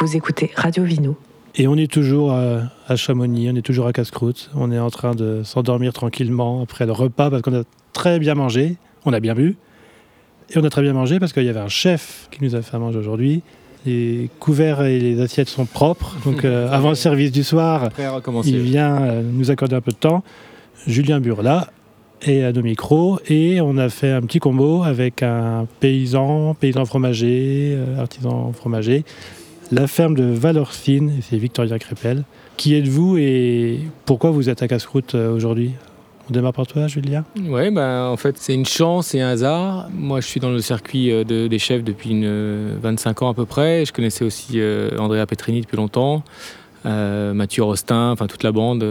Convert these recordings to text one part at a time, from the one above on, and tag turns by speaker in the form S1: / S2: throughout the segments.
S1: Vous écoutez Radio Vino.
S2: Et on est toujours à, à Chamonix, on est toujours à Casse-Croûte. On est en train de s'endormir tranquillement après le repas parce qu'on a très bien mangé, on a bien bu. Et on a très bien mangé parce qu'il y avait un chef qui nous a fait à manger aujourd'hui. Les couverts et les assiettes sont propres. Donc euh, avant le service du soir, il vient euh, nous accorder un peu de temps. Julien Burla et à nos micros. Et on a fait un petit combo avec un paysan, paysan fromager, euh, artisan fromager, la ferme de Valorcine, c'est Victoria Crépel. Qui êtes-vous et pourquoi vous êtes à Casse-Croûte euh, aujourd'hui? On démarre par toi, Julien
S3: Ouais, bah, en fait, c'est une chance et un hasard. Moi, je suis dans le circuit euh, de- des chefs depuis une, euh, 25 ans à peu près. Je connaissais aussi Andrea Petrini depuis longtemps, Mathieu Rostin, enfin toute la bande.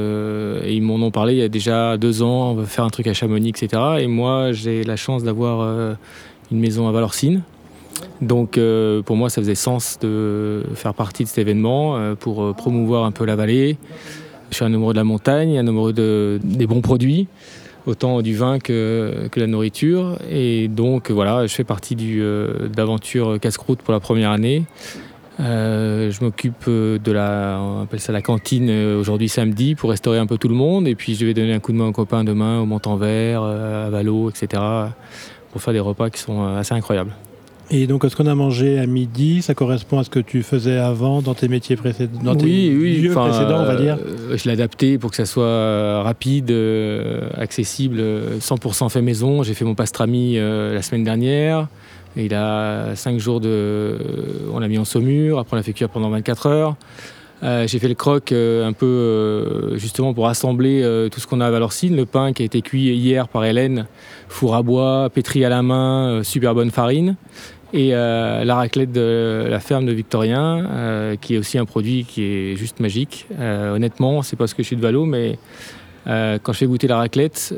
S3: ils m'en ont parlé il y a déjà deux ans. On va faire un truc à Chamonix, etc. Et moi, j'ai la chance d'avoir une maison à Valorcine. Donc, euh, pour moi, ça faisait sens de faire partie de cet événement euh, pour euh, promouvoir un peu la vallée. Je suis un amoureux de la montagne, un amoureux de, des bons produits autant du vin que, que la nourriture. Et donc voilà, je fais partie du, d'aventure casse-croûte pour la première année. Je m'occupe de la, on appelle ça la cantine aujourd'hui samedi pour restaurer un peu tout le monde. Et puis je vais donner un coup de main aux copains demain au Montanvert, euh, à Valo, etc. pour faire des repas qui sont assez incroyables.
S2: Et donc, ce qu'on a mangé à midi, ça correspond à ce que tu faisais avant dans tes métiers précédents, dans tes
S3: oui, oui,
S2: lieux précédents, on va dire
S3: euh, je l'ai adapté pour que ça soit euh, rapide, euh, accessible, euh, 100% fait maison. J'ai fait mon pastrami euh, la semaine dernière. Et il a 5 jours de. on l'a mis en saumure, après on l'a fait cuire pendant 24 heures. Euh, j'ai fait le croc euh, un peu euh, justement pour assembler tout ce qu'on a à Valorcine. Le pain qui a été cuit hier par Hélène, four à bois, pétri à la main, super bonne farine. Et euh, la raclette de la ferme de Victorien, euh, qui est aussi un produit qui est juste magique. Euh, honnêtement, c'est parce que je suis de Valo, mais quand je fais goûter la raclette,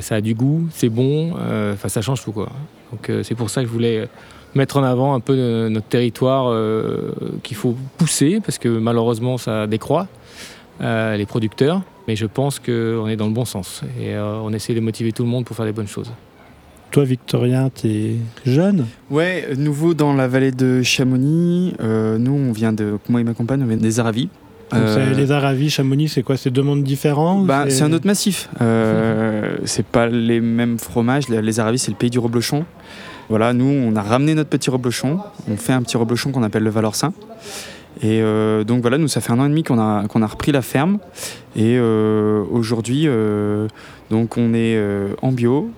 S3: ça a du goût, c'est bon, enfin ça change tout quoi. Donc c'est pour ça que je voulais mettre en avant un peu notre territoire qu'il faut pousser, parce que malheureusement ça décroît, les producteurs. Mais je pense qu'on est dans le bon sens et on essaie de motiver tout le monde pour faire des bonnes choses.
S2: Toi, Victorien, tu es jeune?
S4: Ouais, nouveau dans la vallée de Chamonix. Euh, nous, on vient de. Moi et ma compagne, on vient des Aravis. Euh,
S2: Les Aravis, Chamonix, c'est quoi? C'est deux mondes différents
S4: bah, c'est un autre massif. Euh, c'est pas les mêmes fromages. Les Aravis, c'est le pays du reblochon. Voilà, nous, on a ramené notre petit reblochon. On fait un petit reblochon qu'on appelle le Valorcin. Et euh, donc voilà, nous, ça fait un an et demi qu'on a, qu'on a repris la ferme. Et aujourd'hui, donc on est en bio.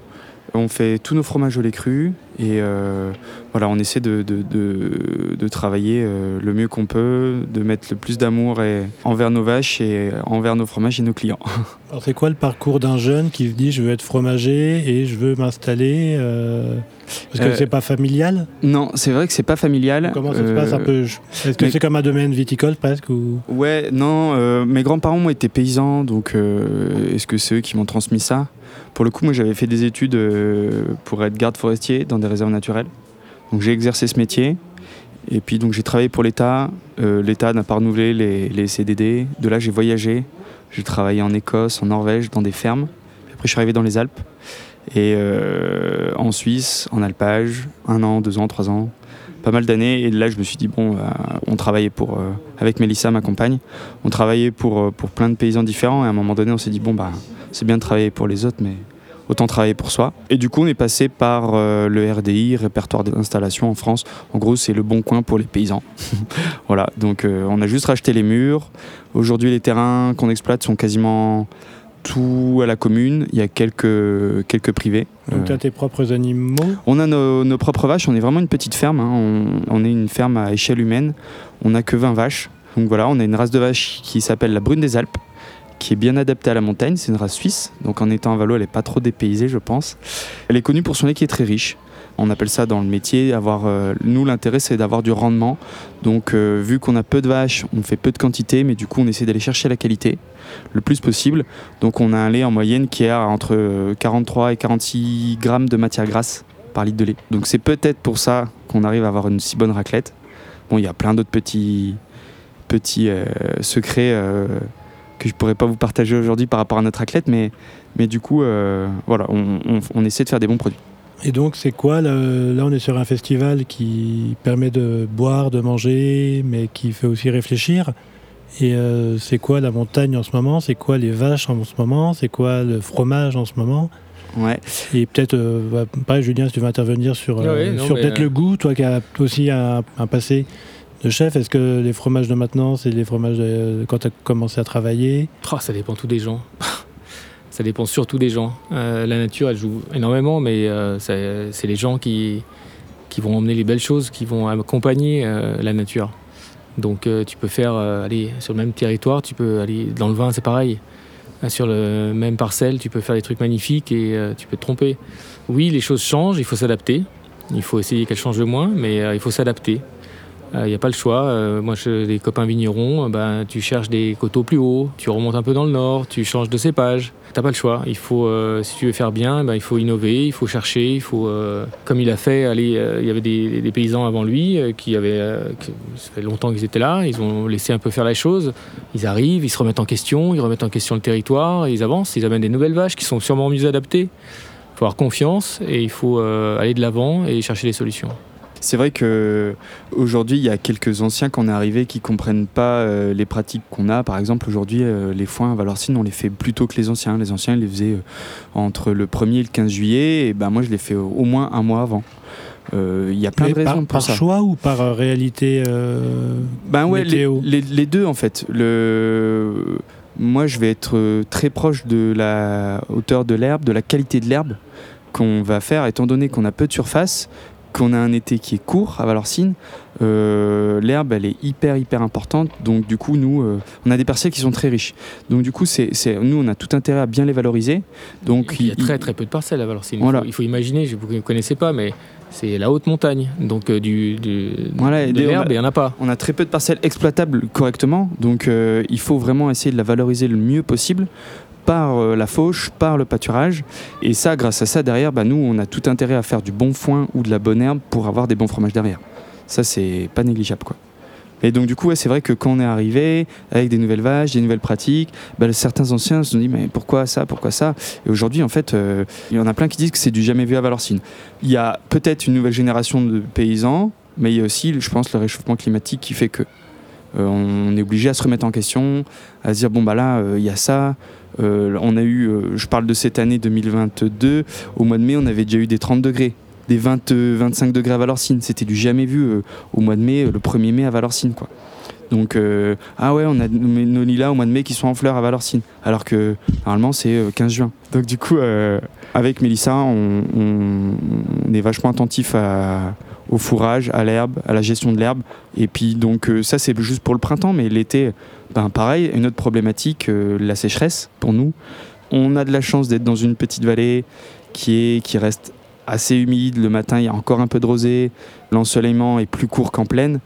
S4: On fait tous nos fromages au lait cru. Et euh, voilà, on essaie de, de, de- de travailler euh, le mieux qu'on peut, de mettre le plus d'amour envers nos vaches et envers nos fromages et nos clients.
S2: Alors, c'est quoi le parcours d'un jeune qui se dit je veux être fromager et je veux m'installer euh, Parce que
S4: Euh,
S2: c'est pas familial?
S4: Non, c'est vrai que c'est pas familial.
S2: Comment ça se passe un
S4: Euh,
S2: peu? Est-ce que
S4: mais-
S2: c'est comme un domaine viticole presque ou...
S4: Ouais, non, euh, mes grands-parents ont été paysans, donc euh, est-ce que c'est eux qui m'ont transmis ça? Pour le coup, moi j'avais fait des études euh, pour être garde forestier dans des réserves naturelles. Donc j'ai exercé ce métier. Et puis donc j'ai travaillé pour l'État. Euh, L'État n'a pas renouvelé les, les CDD. De là j'ai voyagé. J'ai travaillé en Écosse, en Norvège, dans des fermes. Après je suis arrivé dans les Alpes. Et euh, en Suisse, en alpage, un an, deux ans, trois ans, pas mal d'années. Et là je me suis dit, bon, bah, on travaillait pour, euh, avec Mélissa, ma compagne, on travaillait pour, pour plein de paysans différents. Et à un moment donné on s'est dit, bon, bah, c'est bien de travailler pour les autres, mais autant travailler pour soi. Et du coup, on est passé par euh, le RDI, répertoire d'installation en France. En gros, c'est le bon coin pour les paysans. voilà, donc euh, on a juste racheté les murs. Aujourd'hui, les terrains qu'on exploite sont quasiment tout à la commune. Il y a quelques, quelques privés.
S2: Donc tu
S4: Euh,
S2: as tes propres animaux
S4: on a nos, nos propres vaches, on est vraiment une petite ferme, hein. on, on est une ferme à échelle humaine, on n'a que 20 vaches. Donc voilà, on a une race de vache qui s'appelle la brune des Alpes, qui est bien adaptée à la montagne, c'est une race suisse, donc en étant à Valo, elle n'est pas trop dépaysée je pense. Elle est connue pour son lait qui est très riche. On appelle ça dans le métier, avoir, euh, nous l'intérêt c'est d'avoir du rendement. Donc euh, vu qu'on a peu de vaches, on fait peu de quantité, mais du coup on essaie d'aller chercher la qualité le plus possible. Donc on a un lait en moyenne qui à entre euh, 43 et 46 grammes de matière grasse par litre de lait. Donc c'est peut-être pour ça qu'on arrive à avoir une si bonne raclette. Bon, il y a plein d'autres petits, petits euh, secrets euh, que je pourrais pas vous partager aujourd'hui par rapport à notre raclette, mais, mais du coup, euh, voilà, on, on- on essaie de faire des bons produits.
S2: Et donc, c'est quoi le- Là, on est sur un festival qui permet de boire, de manger, mais qui fait aussi réfléchir. Et euh, c'est quoi la montagne en ce moment? C'est quoi les vaches en ce moment? C'est quoi le fromage en ce moment?
S4: Ouais.
S2: Et peut-être, euh, bah, pareil, Julien, si tu veux intervenir sur, euh,
S3: Ouais, non,
S2: sur peut-être
S3: euh,
S2: le goût, toi qui as aussi un, un passé de chef. Est-ce que les fromages de maintenant, c'est les fromages de, quand tu as commencé à travailler?
S3: Oh, ça dépend tout des gens. ça dépend surtout des gens. Euh, la nature, elle joue énormément, mais euh, c'est les gens qui, vont emmener les belles choses, qui vont accompagner euh, la nature. Donc tu peux faire, aller sur le même territoire, tu peux aller dans le vin, c'est pareil. Sur le même parcelle, tu peux faire des trucs magnifiques et tu peux te tromper. Oui, les choses changent, il faut s'adapter. Il faut essayer qu'elles changent le moins, mais il faut s'adapter. Il n'y a pas le choix. Euh, moi, je, les copains vignerons, euh, ben, tu cherches des coteaux plus hauts, tu remontes un peu dans le nord, tu changes de cépage. T'as pas le choix. Il faut, euh, si tu veux faire bien, ben, il faut innover, il faut chercher, il faut, euh, comme il a fait. Euh, il y avait des, paysans avant lui euh, qui avaient, euh, ça fait longtemps qu'ils étaient là. Ils ont laissé un peu faire la chose. Ils arrivent, ils se remettent en question, ils remettent en question le territoire, ils avancent, ils amènent des nouvelles vaches qui sont sûrement mieux adaptées. Il faut avoir confiance et il faut euh, aller de l'avant et chercher des solutions.
S4: C'est vrai que aujourd'hui, il y a quelques anciens qu'on est arrivés qui comprennent pas euh, les pratiques qu'on a. Par exemple, aujourd'hui, euh, les foins à Valorcine, on les fait plus tôt que les anciens. Les anciens, ils les faisaient euh, entre le 1er et le 15 juillet. Et ben moi, je les fais au moins un mois avant. Il y a plein
S2: Mais
S4: de raisons
S2: par,
S4: pour
S2: par
S4: ça.
S2: choix ou par réalité
S4: Ben ouais, les, les- les deux en fait. Le... Moi, je vais être très proche de la hauteur de l'herbe, de la qualité de l'herbe qu'on va faire, étant donné qu'on a peu de surface, qu'on a un été qui est court à Valorcine. euh, l'herbe, elle est hyper, hyper importante. Donc, du coup, nous, euh, on a des parcelles qui sont très riches. Donc, du coup, c'est, nous, on a tout intérêt à bien les valoriser. Donc,
S3: il y a
S4: il-
S3: très très peu de parcelles à Valorcine.
S4: Voilà.
S3: Il, faut, il faut imaginer, je- vous ne connaissez pas, mais c'est la haute montagne. Donc euh, du, du-
S4: Voilà, et
S3: de l'herbe, il n'y en a pas.
S4: On a très peu de parcelles exploitables correctement, donc il faut vraiment essayer de la valoriser le mieux possible par euh, la fauche, par le pâturage. Et ça, grâce à ça, derrière, bah, nous, on a tout intérêt à faire du bon foin ou de la bonne herbe pour avoir des bons fromages derrière. Ça, c'est pas négligeable, quoi. Et donc, du coup, ouais, c'est vrai que quand on est arrivé avec des nouvelles vaches, des nouvelles pratiques, bah, certains anciens se sont dit, mais pourquoi ça, pourquoi ça? Et aujourd'hui, en fait, euh, il y en a plein qui disent que c'est du jamais vu à Valorcine. Il y a peut-être une nouvelle génération de paysans, mais il y a aussi, je pense, le réchauffement climatique qui fait que on est obligé à se remettre en question, à se dire bon bah là euh, il y a ça. Euh, on a eu, euh, je parle de cette année 2022, au mois de mai on avait déjà eu des 30 degrés, des 20, euh, 25 degrés à Valorcine. C'était du jamais vu euh, au mois de mai, euh, le 1er mai à Valorcine quoi. Donc euh, ah ouais on a nos, lilas au mois de mai qui sont en fleurs à Valorcine, alors que normalement c'est euh, 15 juin. Donc du coup euh, avec Mélissa on est vachement attentif à, au fourrage, à l'herbe, à la gestion de l'herbe. Et puis donc euh, ça c'est juste pour le printemps, mais l'été, ben pareil, une autre problématique, euh, la sécheresse pour nous. On a de la chance d'être dans une petite vallée qui est qui reste assez humide. Le matin, il y a encore un peu de rosée. L'ensoleillement est plus court qu'en plaine.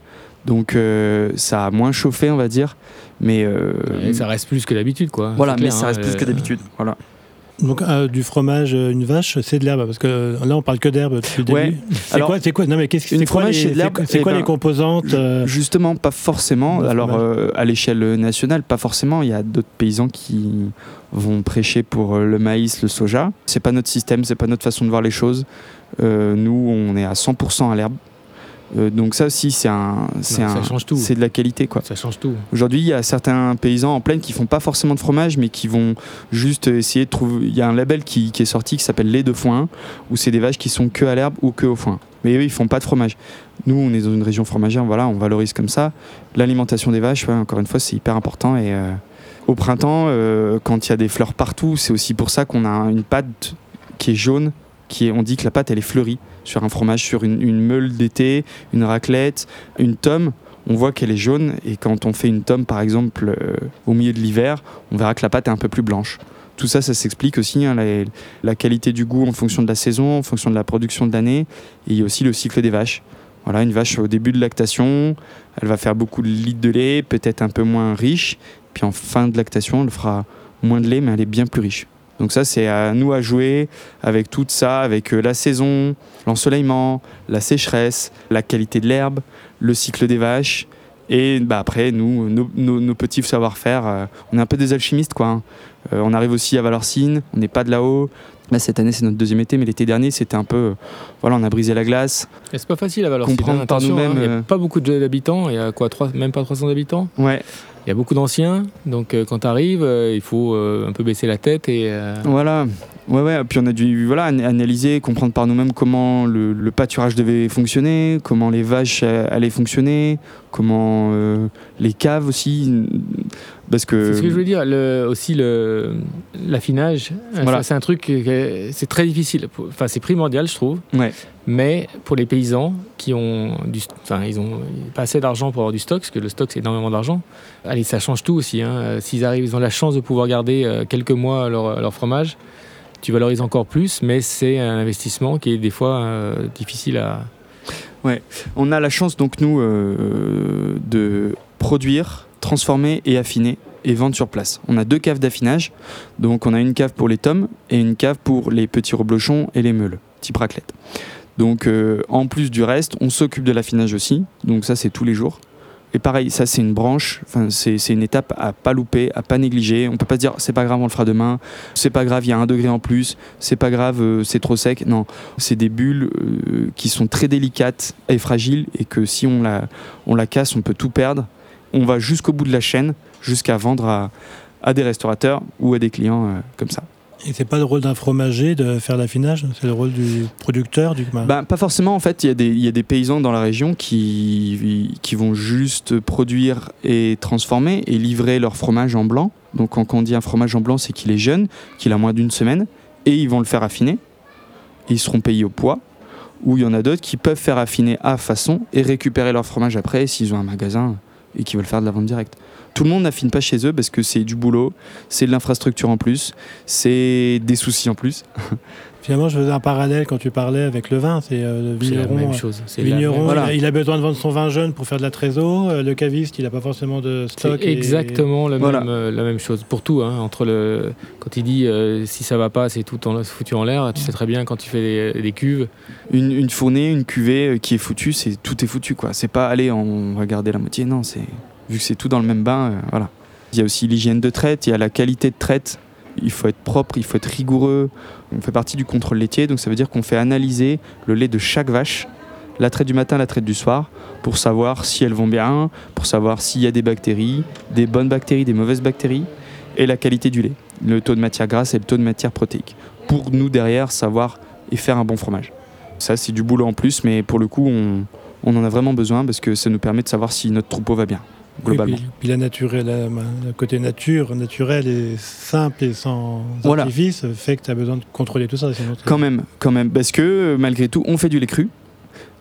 S4: Donc euh, ça a moins chauffé, on va dire. Mais euh,
S3: ça reste plus que d'habitude, quoi.
S4: voilà, mais ça
S3: hein,
S4: reste plus que d'habitude. Voilà.
S2: Donc euh, du fromage, euh, une vache, c'est de l'herbe parce que euh, là on parle que d'herbe depuis le
S4: Ouais.
S2: début. C'est quoi C'est quoi Non mais qu'est-ce que c'est quoi les,
S4: c'est
S2: quoi
S4: ben,
S2: composantes euh,
S4: Justement, pas forcément. Alors, euh, à l'échelle nationale, pas forcément. Il y a d'autres paysans qui vont prêcher pour le maïs, le soja. C'est pas notre système, c'est pas notre façon de voir les choses. Nous, on est à 100% à l'herbe. Euh, donc ça aussi, c'est un, c'est de la qualité, quoi.
S3: Ça change tout.
S4: Aujourd'hui, il y a certains paysans en plaine qui font pas forcément de fromage, mais qui vont juste essayer de trouver. Il y a un label qui, qui est sorti qui s'appelle lait de foin, où c'est des vaches qui sont que à l'herbe ou que au foin. Mais eux, ils font pas de fromage. Nous, on est dans une région fromagère, voilà, on valorise comme ça. L'alimentation des vaches, ouais, encore une fois, c'est hyper important. Et euh, au printemps, euh, quand il y a des fleurs partout, c'est aussi pour ça qu'on a une pâte qui est jaune, on dit que la pâte, elle est fleurie sur un fromage, sur une, meule d'été, une raclette, une tome on voit qu'elle est jaune et quand on fait une tome par exemple euh, au milieu de l'hiver, on verra que la pâte est un peu plus blanche. Tout ça, ça s'explique aussi, hein, la, qualité du goût en fonction de la saison, en fonction de la production de l'année, et il y a aussi le cycle des vaches. Voilà, une vache au début de lactation, elle va faire beaucoup de litres de lait, peut-être un peu moins riche, puis en fin de lactation, elle fera moins de lait, mais elle est bien plus riche. Donc ça, c'est à nous à jouer avec tout ça, avec euh, la saison, l'ensoleillement, la sécheresse, la qualité de l'herbe, le cycle des vaches. Et bah, après, nous, nos, nos- nos petits savoir-faire, euh, on est un peu des alchimistes. Quoi, hein. Euh, on arrive aussi à Valorcine, on n'est pas de là-haut. Là, cette année, c'est notre deuxième été, mais l'été dernier, c'était un peu. Voilà, on a brisé la glace.
S3: Et c'est pas facile à Valorcine.
S4: Comprendre
S3: hein,
S4: par nous-mêmes,
S3: hein, Il n'y a pas beaucoup d'habitants. Il y a quoi, trois- même pas 300 habitants?
S4: Ouais,
S3: Il y a beaucoup d'anciens. Donc euh, quand tu arrives, il faut euh, un peu baisser la tête et. euh,
S4: voilà. Ouais, ouais. Puis on a dû voilà, an- analyser, comprendre par nous-mêmes comment le, le pâturage devait fonctionner, comment les vaches euh, allaient fonctionner, comment euh, les caves aussi. Parce que.
S3: C'est ce que je veux dire. Le, aussi l'affinage, euh,
S4: Voilà.
S3: c'est un truc c'est très difficile. Enfin, c'est primordial, je trouve.
S4: Ouais.
S3: Mais pour les paysans qui ont du, enfin, ils ont pas assez d'argent pour avoir du stock, parce que le stock c'est énormément d'argent. Allez, ça change tout aussi. hein. S'ils arrivent, ils ont la chance de pouvoir garder quelques mois leur, leur fromage. Tu valorises encore plus, mais c'est un investissement qui est des fois euh, difficile à.
S4: On a la chance, donc, nous, euh, de produire, transformer et affiner et vendre sur place. On a deux caves d'affinage. Donc, on a une cave pour les tomes et une cave pour les petits reblochons et les meules, type raclette. Donc, euh, en plus du reste, on s'occupe de l'affinage aussi. Donc, ça, c'est tous les jours. Et pareil, ça, c'est une branche. C'est une étape à pas louper, à pas négliger. On peut pas se dire, c'est pas grave, on le fera demain. C'est pas grave, il y a un degré en plus. C'est pas grave, euh, c'est trop sec. Non, c'est des bulles euh, qui sont très délicates et fragiles et que si on la, on la casse, on peut tout perdre. On va jusqu'au bout de la chaîne, jusqu'à vendre à, à des restaurateurs ou à des clients euh, comme ça.
S2: Et c'est pas le rôle d'un fromager de faire l'affinage, c'est le rôle du producteur du
S4: Bah, pas forcément, en fait, il y, a des- paysans dans la région qui, qui vont juste produire et transformer et livrer leur fromage en blanc. Donc quand on dit un fromage en blanc, c'est qu'il est jeune, qu'il a moins d'une semaine, et ils vont le faire affiner. Et ils seront payés au poids. Ou il y en a d'autres qui peuvent faire affiner à façon et récupérer leur fromage après s'ils ont un magasin et qui veulent faire de la vente directe. Tout le monde n'affine pas chez eux parce que c'est du boulot, c'est de l'infrastructure en plus, c'est des soucis en plus.
S2: Finalement, je faisais un parallèle quand tu parlais avec le vin. C'est euh, le
S3: C'est la même
S2: euh,
S3: chose.
S2: Vigneron,
S3: même-
S4: Voilà.
S2: il, a, il a besoin de vendre son vin jeune pour faire de la trésor. Euh, Le caviste, il n'a pas forcément de stock.
S3: C'est
S2: et-
S3: exactement la,
S4: Voilà.
S3: même, euh, la même chose pour tout. hein, entre le, quand il dit euh, si ça va pas, c'est tout en, foutu en l'air. Tu sais très bien quand tu fais des, des cuves.
S4: Une, une fournée, une cuvée euh, qui est foutue, c'est tout est foutu quoi. C'est pas aller on va garder la moitié, non, c'est vu que c'est tout dans le même bain, euh, voilà. Il y a aussi l'hygiène de traite, il y a la qualité de traite. Il faut être propre, il faut être rigoureux. On fait partie du contrôle laitier, donc ça veut dire qu'on fait analyser le lait de chaque vache, la traite du matin, la traite du soir, pour savoir si elles vont bien, pour savoir s'il y a des bactéries, des bonnes bactéries, des mauvaises bactéries, et la qualité du lait, le taux de matière grasse et le taux de matière protéique, pour nous derrière savoir et faire un bon fromage. Ça, c'est du boulot en plus, mais pour le coup, on, on en a vraiment besoin parce que ça nous permet de savoir si notre troupeau va bien,
S2: Oui,
S4: globalement.
S2: puis, puis la nature, la- le côté nature, naturel et simple et sans
S4: Voilà.
S2: artifice fait que tu as besoin de contrôler tout ça.
S4: Quand même, quand même, parce que malgré tout, on fait du lait cru.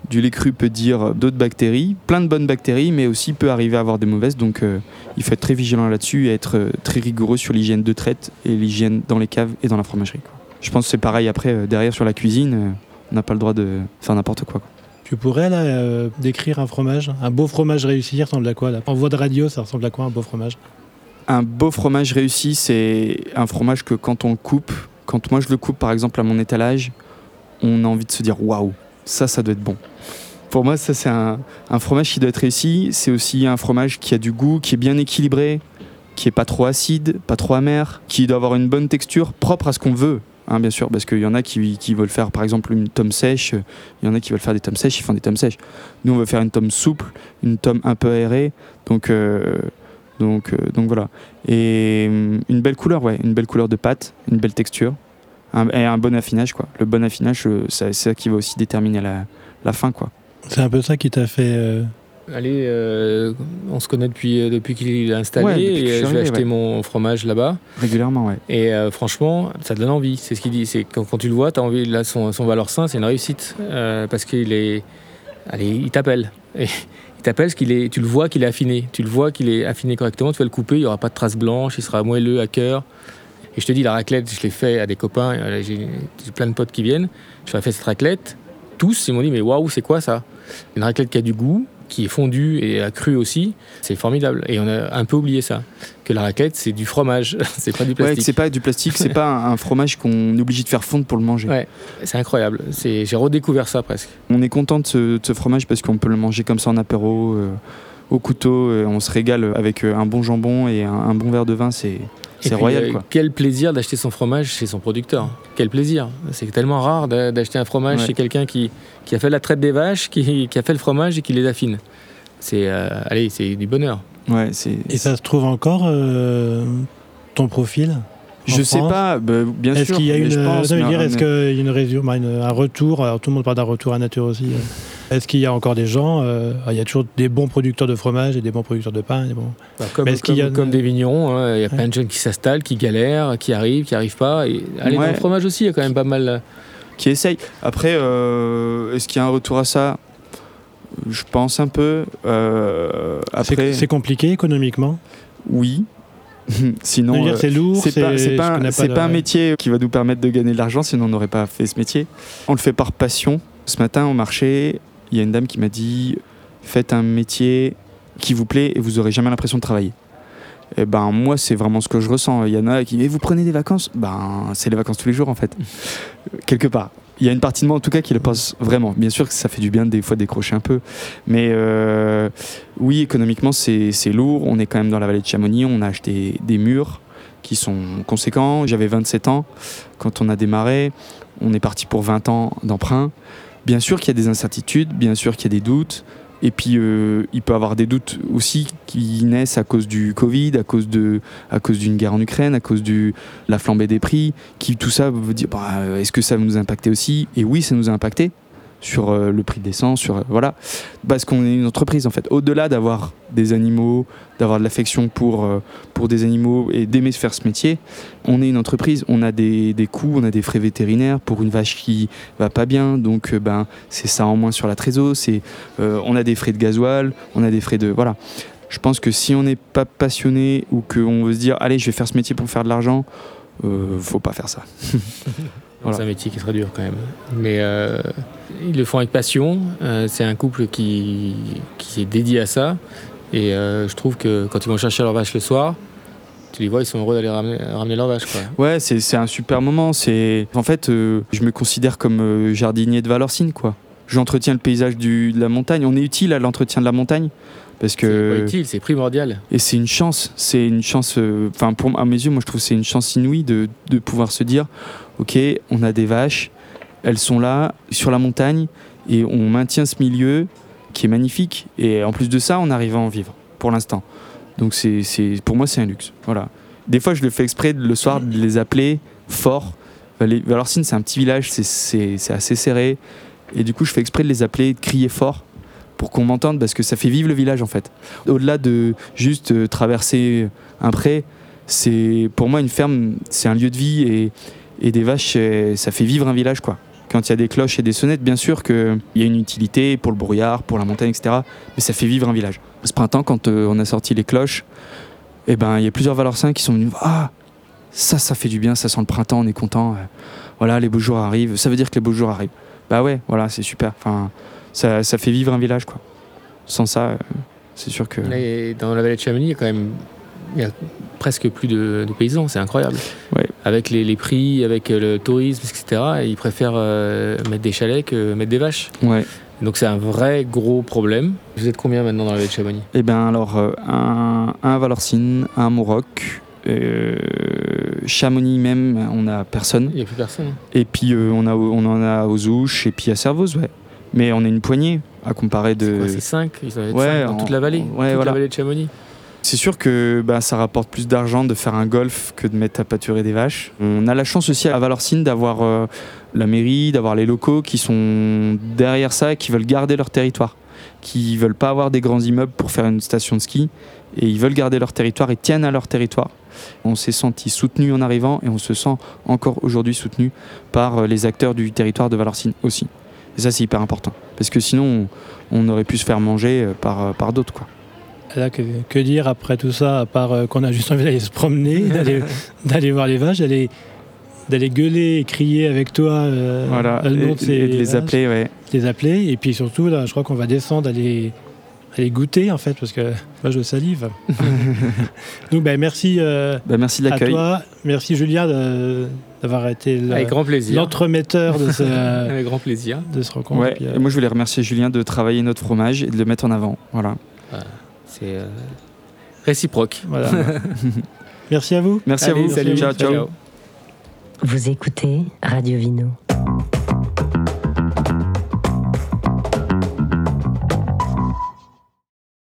S4: Du lait cru peut dire d'autres bactéries, plein de bonnes bactéries, mais aussi peut arriver à avoir des mauvaises. Donc euh, il faut être très vigilant là-dessus et être euh, très rigoureux sur l'hygiène de traite et l'hygiène dans les caves et dans la fromagerie. quoi. Je pense que c'est pareil après, euh, derrière sur la cuisine, on n'a pas le droit de faire n'importe quoi. quoi.
S2: Tu pourrais là euh, décrire un fromage, un beau fromage réussi, ressemble à quoi là? En voix de radio, ça ressemble à quoi un beau fromage?
S4: Un beau fromage réussi, c'est un fromage que quand on le coupe, quand moi je le coupe par exemple à mon étalage, on a envie de se dire waouh, ça, ça doit être bon. Pour moi, ça c'est un, un fromage qui doit être réussi. C'est aussi un fromage qui a du goût, qui est bien équilibré, qui est pas trop acide, pas trop amer, qui doit avoir une bonne texture, propre à ce qu'on veut. Hein, bien sûr, parce qu'il y en a qui, qui veulent faire par exemple une tome sèche, il y en a qui veulent faire des tomes sèches, ils font des tomes sèches. Nous, on veut faire une tome souple, une tome un peu aérée, donc, euh, donc, euh, donc voilà. Et hum, une belle couleur, ouais, une belle couleur de pâte, une belle texture, et un bon affinage, quoi. Le bon affinage, euh, c'est ça qui va aussi déterminer la, la fin, quoi.
S2: C'est un peu ça qui t'a fait. Euh,
S3: Allez, euh, on se connaît depuis, depuis qu'il est installé.
S4: Ouais,
S3: et,
S4: je
S3: euh, je vais acheter
S4: ouais.
S3: mon fromage là-bas.
S4: Régulièrement, ouais.
S3: Et euh, franchement, ça te donne envie. C'est ce qu'il dit. C'est quand, quand tu le vois, tu as envie. Là, son, son valeur sain, c'est une réussite. Euh, parce qu'il est. Allez, il t'appelle. Et il t'appelle parce qu'il est. Tu le vois qu'il est affiné. Tu le vois qu'il est affiné correctement. Tu vas le couper, il n'y aura pas de traces blanches, il sera moelleux à cœur. Et je te dis, la raclette, je l'ai fait à des copains. euh, J'ai j'ai plein de potes qui viennent. Je leur ai fait cette raclette. Tous, ils m'ont dit, mais waouh, c'est quoi ça? Une raclette qui a du goût, qui est fondue et a cru aussi. C'est formidable. Et on a un peu oublié ça. Que la raclette, c'est du fromage. c'est pas du
S4: Ouais,
S3: plastique.
S4: c'est pas du plastique, c'est pas un, fromage qu'on est obligé de faire fondre pour le manger.
S3: Ouais, c'est incroyable. C'est, j'ai redécouvert ça presque.
S4: On est content de ce, de ce fromage parce qu'on peut le manger comme ça en apéro, euh, au couteau, euh, on se régale avec euh, un bon jambon et un, un bon verre de vin, c'est C'est royal,
S3: euh,
S4: quoi.
S3: Quel plaisir d'acheter son fromage chez son producteur. Quel plaisir. C'est tellement rare d'a- d'acheter un fromage
S4: Ouais.
S3: chez quelqu'un qui, qui a fait la traite des vaches, qui, qui a fait le fromage et qui les affine. C'est euh, allez, c'est du bonheur.
S4: Ouais, c'est.
S2: Et ça se trouve encore, euh, ton profil
S4: Je sais
S2: France
S4: pas, bah, bien sûr.
S2: Est-ce qu'il y a une, est-ce
S4: mais-
S2: qu'il y a une résur- bah, une- un retour Alors tout le monde parle d'un retour à nature aussi. Est-ce qu'il y a encore des gens euh, Il y a toujours des bons producteurs de fromage et des bons producteurs de pain. Des bons...
S3: Bah, comme,
S2: Mais est-ce qu'il y a-
S3: comme- des vignerons, hein, il y a plein de jeunes qui s'installent, qui galèrent, qui arrivent, qui arrivent pas. Et allez, dans
S4: Ouais.
S3: le fromage aussi, il y a quand même pas mal. euh,
S4: qui essaye. Après, euh, est-ce qu'il y a un retour à ça? Je pense un peu. Euh,
S2: C'est-
S4: après,
S2: C'est compliqué économiquement?
S4: oui. Sinon, euh,
S2: c'est lourd.
S4: c'est pas, pas un métier qui va nous permettre de gagner de l'argent, sinon on n'aurait pas fait ce métier. On le fait par passion. Ce matin, au marché, il y a une dame qui m'a dit Faites un métier qui vous plaît et vous aurez jamais l'impression de travailler. Et ben moi c'est vraiment ce que je ressens. Il y en a qui mais vous prenez des vacances? Ben c'est les vacances tous les jours en fait. Euh, Quelque part. Il y a une partie de moi en tout cas qui le pense vraiment. Bien sûr que ça fait du bien de des fois décrocher un peu. Mais euh, oui, économiquement c'est lourd. On est quand même dans la vallée de Chamonix. On a acheté des murs qui sont conséquents. J'avais 27 ans quand on a démarré. On est parti pour 20 ans d'emprunt. Bien sûr qu'il y a des incertitudes, bien sûr qu'il y a des doutes. Et puis, euh, il peut avoir des doutes aussi qui naissent à cause du Covid, à cause d'une guerre en Ukraine, à cause de la flambée des prix, qui tout ça veut dire, bah, est-ce que ça va nous impacter aussi? Et oui, ça nous a impacté sur euh, le prix de l'essence, sur euh, voilà, parce qu'on est une entreprise en fait. Au-delà d'avoir des animaux, d'avoir de l'affection pour euh, pour des animaux et d'aimer faire ce métier, on est une entreprise. On a des, des coûts, on a des frais vétérinaires pour une vache qui va pas bien, donc ben c'est ça en moins sur la trésor. C'est euh, on a des frais de gasoil, on a des frais de voilà. Je pense que si on n'est pas passionné ou qu'on veut se dire allez je vais faire ce métier pour faire de l'argent, euh, faut pas faire ça. Voilà.
S3: C'est un métier qui est très dur quand même. Mais euh, ils le font avec passion. Euh, c'est un couple qui, qui est dédié à ça. Et euh, je trouve que quand ils vont chercher leur vache le soir, tu les vois, ils sont heureux d'aller ramener, ramener leur vache. Quoi.
S4: Ouais, c'est c'est un super moment. C'est en fait, euh, je me considère comme jardinier de Valorcine, quoi. J'entretiens le paysage du, de la montagne. On est utile à l'entretien de la montagne parce
S3: C'est
S4: que
S3: pas utile, c'est primordial.
S4: et c'est une chance. C'est une chance. Enfin, pour à mes yeux, moi, je trouve que c'est une chance inouïe de, de pouvoir se dire, ok, on a des vaches, elles sont là sur la montagne et on maintient ce milieu qui est magnifique. Et en plus de ça, on arrive à en vivre pour l'instant. Donc c'est, pour moi, c'est un luxe. Voilà. Des fois, je le fais exprès le soir de les appeler fort. Valorcine, c'est un petit village, c'est, assez serré. Et du coup, je fais exprès de les appeler, de crier fort pour qu'on m'entende parce que ça fait vivre le village en fait. Au-delà de juste euh, traverser un pré, c'est pour moi une ferme, c'est un lieu de vie et, et des vaches, euh, ça fait vivre un village quoi. Quand il y a des cloches et des sonnettes, bien sûr qu'il y a une utilité pour le brouillard, pour la montagne, etc. Mais ça fait vivre un village. Ce printemps, quand euh, on a sorti les cloches, eh ben, il y a plusieurs Valorcins qui sont venus. Ah, ça, ça fait du bien, ça sent le printemps, on est content. euh, Voilà, les beaux jours arrivent. Ça veut dire que les beaux jours arrivent. Bah ouais, voilà, c'est super. Enfin, ça, ça fait vivre un village, quoi. Sans ça, euh, c'est sûr que.
S3: Là, dans la vallée de Chamonix, il y a quand même il y a presque plus de, de paysans, c'est incroyable.
S4: Ouais.
S3: Avec les, les prix, avec le tourisme, etc., ils préfèrent euh, mettre des chalets que mettre des vaches.
S4: Ouais.
S3: Donc c'est un vrai gros problème. Vous êtes combien maintenant dans la vallée de Chamonix?
S4: Eh bien, alors, euh, un, un à Valorcine, un à euh, Chamonix même, on a personne.
S3: Il n'y a plus personne.
S4: Et puis, euh, on, a, on en a aux Ouches et puis à Servoz, ouais. Mais on est une poignée à comparer de.
S3: C'est 5 Ils doivent être
S4: Ouais,
S3: cinq dans
S4: en-
S3: toute la vallée.
S4: ouais,
S3: toute
S4: voilà.
S3: la vallée de Chamonix.
S4: C'est sûr que bah, ça rapporte plus d'argent de faire un golf que de mettre à pâturer des vaches. On a la chance aussi à Valorcine d'avoir euh, la mairie, d'avoir les locaux qui sont derrière ça et qui veulent garder leur territoire. Qui veulent pas avoir des grands immeubles pour faire une station de ski. Et ils veulent garder leur territoire et tiennent à leur territoire. On s'est senti soutenu en arrivant et on se sent encore aujourd'hui soutenu par euh, les acteurs du territoire de Valorcine aussi. Et ça, c'est hyper important. Parce que sinon, on, aurait pu se faire manger euh, par, d'autres.
S2: Là, que, que dire après tout ça, à part euh, qu'on a juste envie d'aller se promener, d'aller, d'aller voir les vaches, d'aller, d'aller gueuler et crier avec toi euh,
S4: Voilà,
S2: le nom
S4: et,
S2: de ces
S4: et de les
S2: vaches,
S4: appeler, ouais.
S2: les appeler. Et puis surtout, là, je crois qu'on va descendre, aller, aller goûter en fait, parce que moi je salive. Donc, ben, merci euh,
S4: Bah, merci de
S2: à
S4: l'accueil.
S2: toi, merci Julien d'avoir été le- l'entremetteur de, ce,
S3: Avec grand plaisir.
S2: de ce rencontre.
S4: Ouais,
S2: Puis, euh,
S4: et moi je voulais remercier Julien de travailler notre fromage et de le mettre en avant. Voilà.
S3: C'est euh, réciproque.
S2: voilà. Merci à vous.
S4: Merci à vous.
S3: salut, ciao.
S1: Vous écoutez Radio Vino.